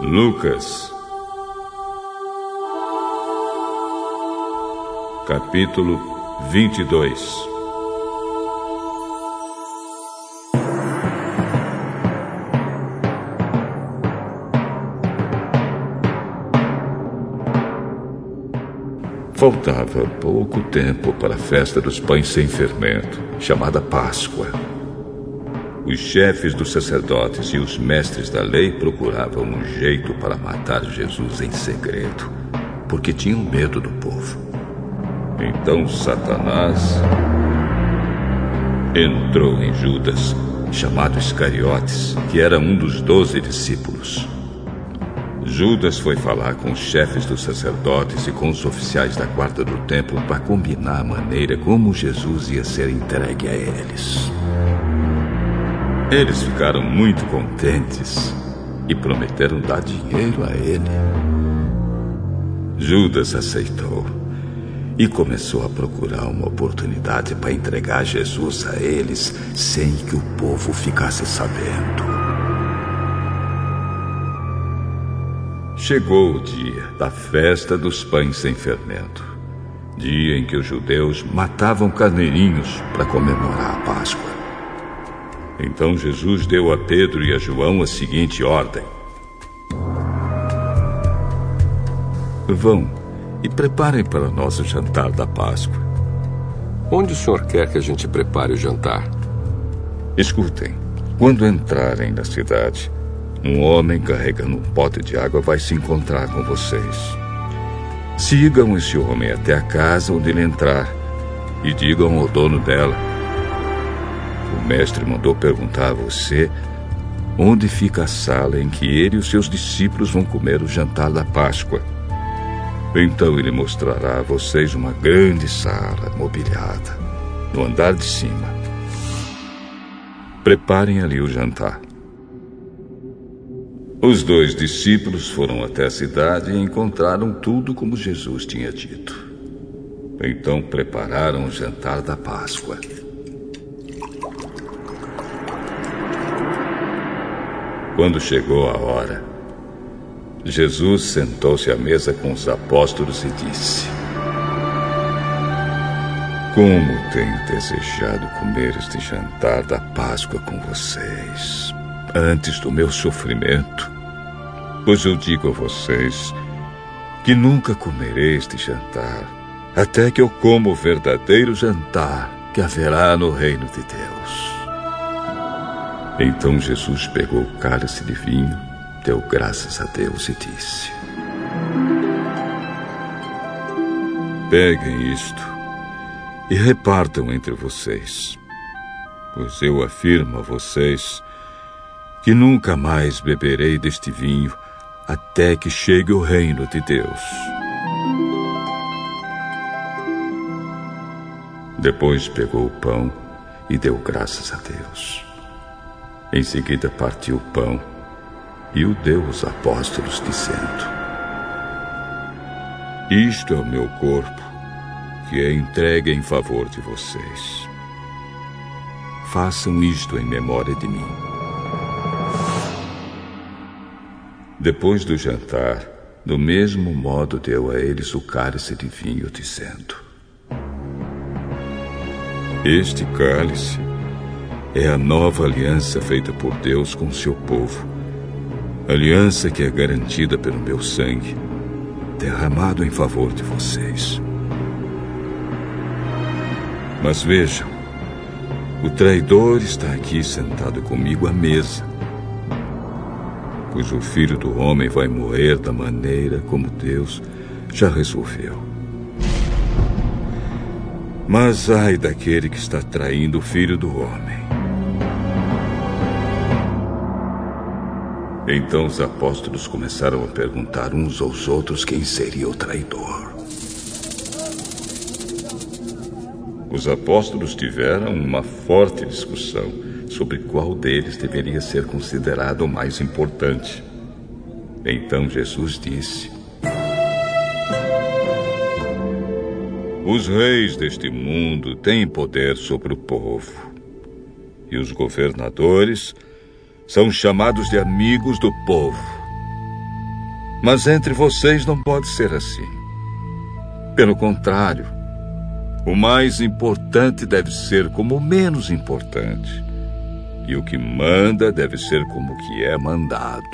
Lucas, capítulo 22 Faltava pouco tempo para a festa dos pães sem fermento, chamada Páscoa. Os chefes dos sacerdotes e os mestres da lei procuravam um jeito para matar Jesus em segredo, porque tinham medo do povo. Então Satanás entrou em Judas, chamado Iscariotes, que era um dos doze discípulos. Judas foi falar com os chefes dos sacerdotes e com os oficiais da guarda do templo para combinar a maneira como Jesus ia ser entregue a eles. Eles ficaram muito contentes e prometeram dar dinheiro a ele. Judas aceitou e começou a procurar uma oportunidade para entregar Jesus a eles sem que o povo ficasse sabendo. Chegou o dia da festa dos pães sem fermento. Dia em que os judeus matavam carneirinhos para comemorar a Páscoa. Então Jesus deu a Pedro e a João a seguinte ordem: Vão e preparem para nós o jantar da Páscoa. Onde o senhor quer que a gente prepare o jantar? Escutem, quando entrarem na cidade, um homem carregando um pote de água vai se encontrar com vocês. Sigam esse homem até a casa onde ele entrar e digam ao dono dela. Mestre mandou perguntar a você onde fica a sala em que ele e os seus discípulos vão comer o jantar da Páscoa. Então ele mostrará a vocês uma grande sala mobiliada, no andar de cima. Preparem ali o jantar. Os dois discípulos foram até a cidade e encontraram tudo como Jesus tinha dito. Então prepararam o jantar da Páscoa. Quando chegou a hora, Jesus sentou-se à mesa com os apóstolos e disse: Como tenho desejado comer este jantar da Páscoa com vocês antes do meu sofrimento. Pois eu digo a vocês que nunca comerei este jantar, até que eu como o verdadeiro jantar que haverá no reino de Deus. Então Jesus pegou o cálice de vinho, deu graças a Deus e disse: Peguem isto e repartam entre vocês, pois eu afirmo a vocês que nunca mais beberei deste vinho até que chegue o reino de Deus. Depois pegou o pão e deu graças a Deus. Em seguida partiu o pão e o deu aos apóstolos, dizendo: Isto é o meu corpo, que é entregue em favor de vocês. Façam isto em memória de mim. Depois do jantar, do mesmo modo deu a eles o cálice de vinho, dizendo: Este cálice é a nova aliança feita por Deus com seu povo, aliança que é garantida pelo meu sangue, derramado em favor de vocês. Mas vejam, o traidor está aqui sentado comigo à mesa pois o filho do homem vai morrer da maneira como Deus já resolveu. Mas ai daquele que está traindo o filho do homem. Então os apóstolos começaram a perguntar uns aos outros quem seria o traidor. Os apóstolos tiveram uma forte discussão sobre qual deles deveria ser considerado o mais importante. Então Jesus disse: Os reis deste mundo têm poder sobre o povo, e os governadores são chamados de amigos do povo. Mas entre vocês não pode ser assim. Pelo contrário, o mais importante deve ser como o menos importante. E o que manda deve ser como o que é mandado.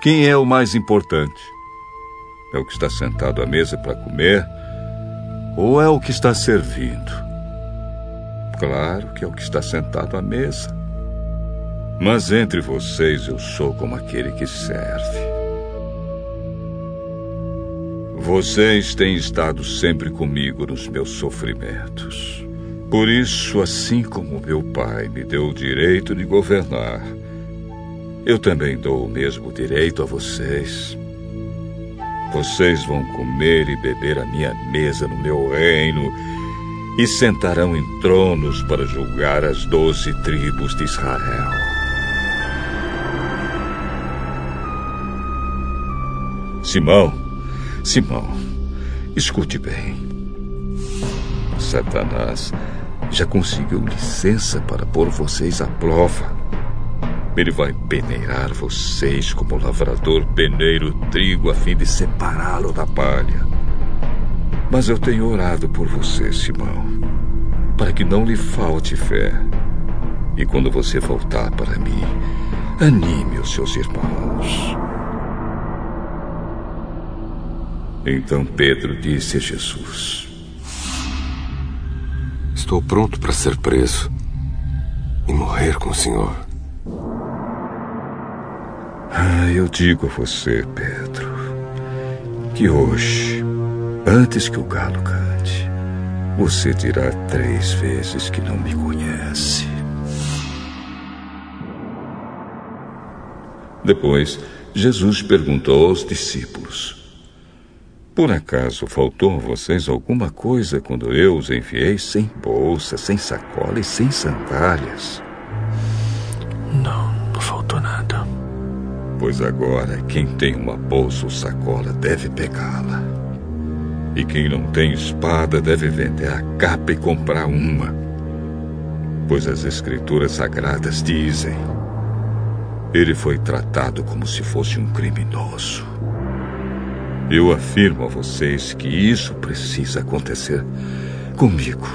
Quem é o mais importante? É o que está sentado à mesa para comer? Ou é o que está servindo? Claro que é o que está sentado à mesa. Mas entre vocês eu sou como aquele que serve. Vocês têm estado sempre comigo nos meus sofrimentos. Por isso, assim como meu pai me deu o direito de governar, eu também dou o mesmo direito a vocês. Vocês vão comer e beber à minha mesa no meu reino e sentarão em tronos para julgar as doze tribos de Israel. Simão, Simão, escute bem. Satanás já conseguiu licença para pôr vocês à prova. Ele vai peneirar vocês como o lavrador peneira o trigo a fim de separá-lo da palha. Mas eu tenho orado por você, Simão, para que não lhe falte fé. E quando você voltar para mim, anime os seus irmãos. Então Pedro disse a Jesus: Estou pronto para ser preso e morrer com o senhor. Ah, eu digo a você, Pedro, que hoje, antes que o galo cante, você dirá três vezes que não me conhece. Depois, Jesus perguntou aos discípulos: Por acaso faltou a vocês alguma coisa quando eu os enviei sem bolsa, sem sacola e sem sandálias? Não, não faltou nada. Pois agora quem tem uma bolsa ou sacola deve pegá-la. E quem não tem espada deve vender a capa e comprar uma. Pois as Escrituras Sagradas dizem: Ele foi tratado como se fosse um criminoso. Eu afirmo a vocês que isso precisa acontecer comigo,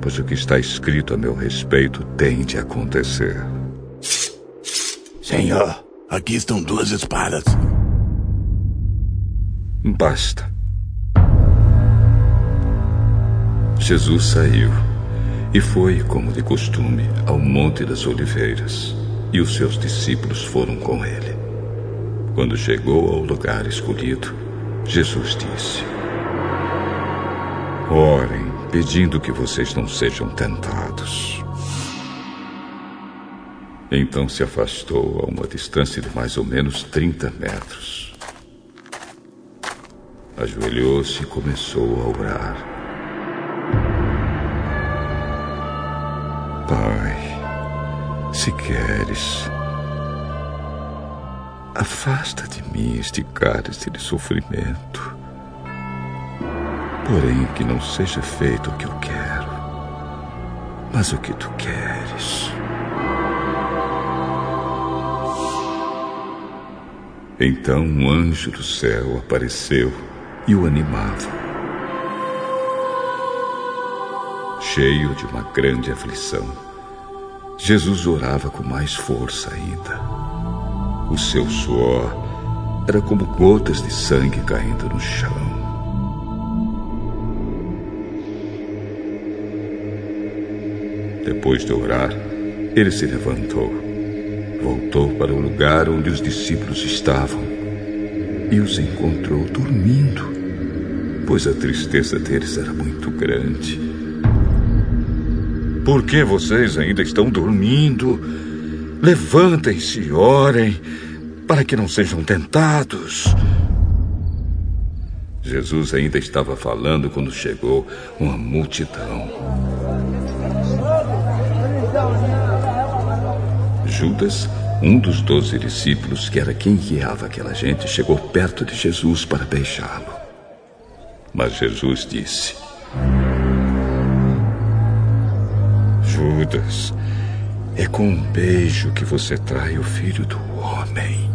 pois o que está escrito a meu respeito tem de acontecer. Senhor, aqui estão duas espadas. Basta. Jesus saiu e foi, como de costume, ao Monte das Oliveiras, e os seus discípulos foram com ele. Quando chegou ao lugar escolhido, Jesus disse: Orem, pedindo que vocês não sejam tentados. Então se afastou a uma distância de mais ou menos 30 metros. Ajoelhou-se e começou a orar. Pai, se queres, afasta de mim este cálice de sofrimento. Porém, que não seja feito o que eu quero, mas o que tu queres. Então um anjo do céu apareceu e o animava. Cheio de uma grande aflição, Jesus orava com mais força ainda. O seu suor era como gotas de sangue caindo no chão. Depois de orar, ele se levantou, voltou para o lugar onde os discípulos estavam e os encontrou dormindo, pois a tristeza deles era muito grande. Por que vocês ainda estão dormindo? Levantem-se e orem, para que não sejam tentados. Jesus ainda estava falando quando chegou uma multidão. Judas, um dos doze discípulos, que era quem guiava aquela gente, chegou perto de Jesus para beijá-lo. Mas Jesus disse: Judas, é com um beijo que você trai o filho do homem.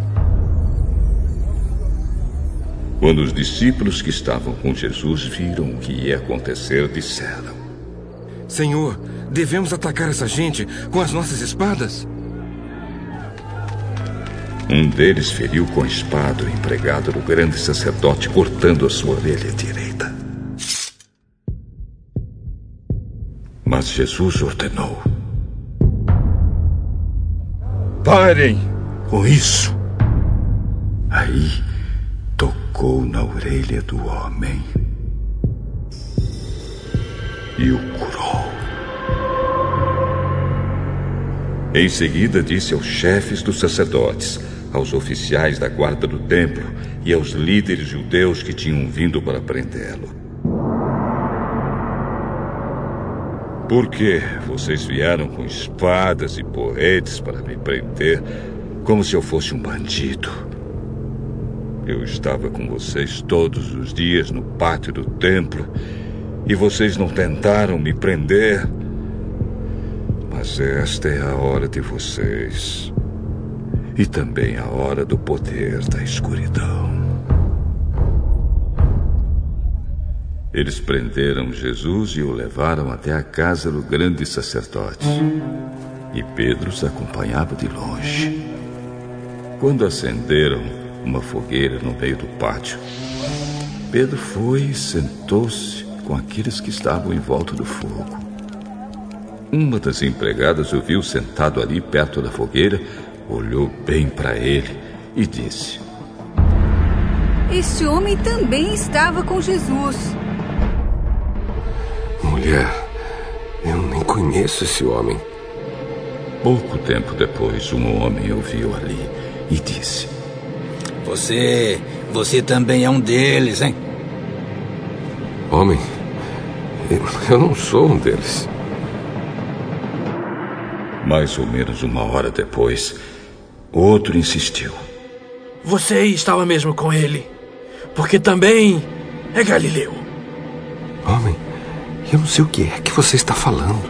Quando os discípulos que estavam com Jesus viram o que ia acontecer, disseram: Senhor, devemos atacar essa gente com as nossas espadas? Um deles feriu com a espada o empregado do grande sacerdote, cortando a sua orelha direita. Mas Jesus ordenou: Parem com isso! Aí tocou na orelha do homem e o curou. Em seguida, disse aos chefes dos sacerdotes, aos oficiais da guarda do templo e aos líderes judeus que tinham vindo para prendê-lo: Por que vocês vieram com espadas e porretes para me prender, como se eu fosse um bandido? Eu estava com vocês todos os dias no pátio do templo e vocês não tentaram me prender. Mas esta é a hora de vocês. E também a hora do poder da escuridão. Eles prenderam Jesus e o levaram até a casa do grande sacerdote. E Pedro os acompanhava de longe. Quando acenderam uma fogueira no meio do pátio, Pedro foi e sentou-se com aqueles que estavam em volta do fogo. Uma das empregadas o viu sentado ali perto da fogueira, olhou bem para ele e disse: Este homem também estava com Jesus. Mulher, eu nem conheço esse homem. Pouco tempo depois, um homem o viu ali e disse: Você. Você também é um deles, hein? Homem, eu não sou um deles. Mais ou menos uma hora depois, outro insistiu. Você estava mesmo com ele. Porque também é Galileu. Eu não sei o que é que você está falando.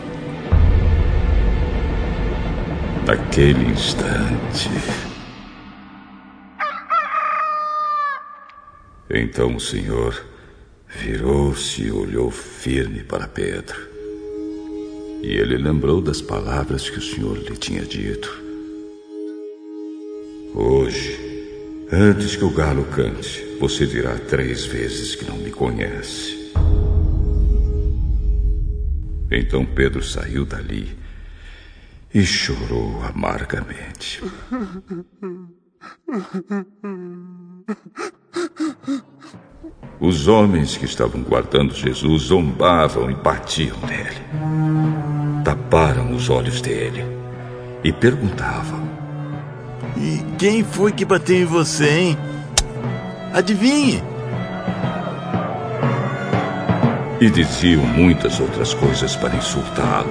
Naquele instante. Então o Senhor virou-se e olhou firme para Pedro. E ele lembrou das palavras que o Senhor lhe tinha dito. Hoje, antes que o galo cante, você dirá três vezes que não me conhece. Então Pedro saiu dali e chorou amargamente. Os homens que estavam guardando Jesus zombavam e batiam nele. Taparam os olhos dele e perguntavam: E quem foi que bateu em você, hein? Adivinhe! E diziam muitas outras coisas para insultá-lo.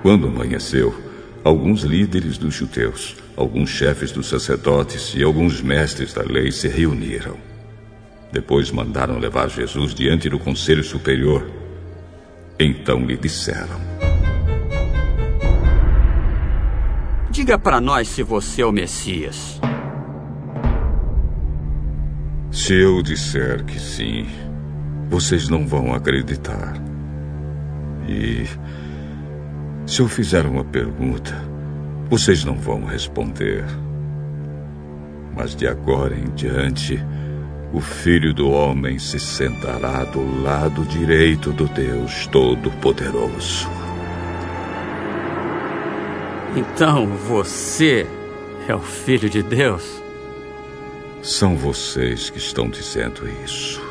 Quando amanheceu, alguns líderes dos judeus, alguns chefes dos sacerdotes e alguns mestres da lei se reuniram. Depois mandaram levar Jesus diante do conselho superior. Então lhe disseram: Diga para nós se você é o Messias. Se eu disser que sim, vocês não vão acreditar. E se eu fizer uma pergunta, vocês não vão responder. Mas de agora em diante, o Filho do Homem se sentará do lado direito do Deus Todo-Poderoso. Então você é o Filho de Deus? São vocês que estão dizendo isso.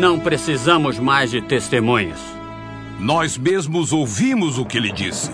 Não precisamos mais de testemunhas. Nós mesmos ouvimos o que ele disse.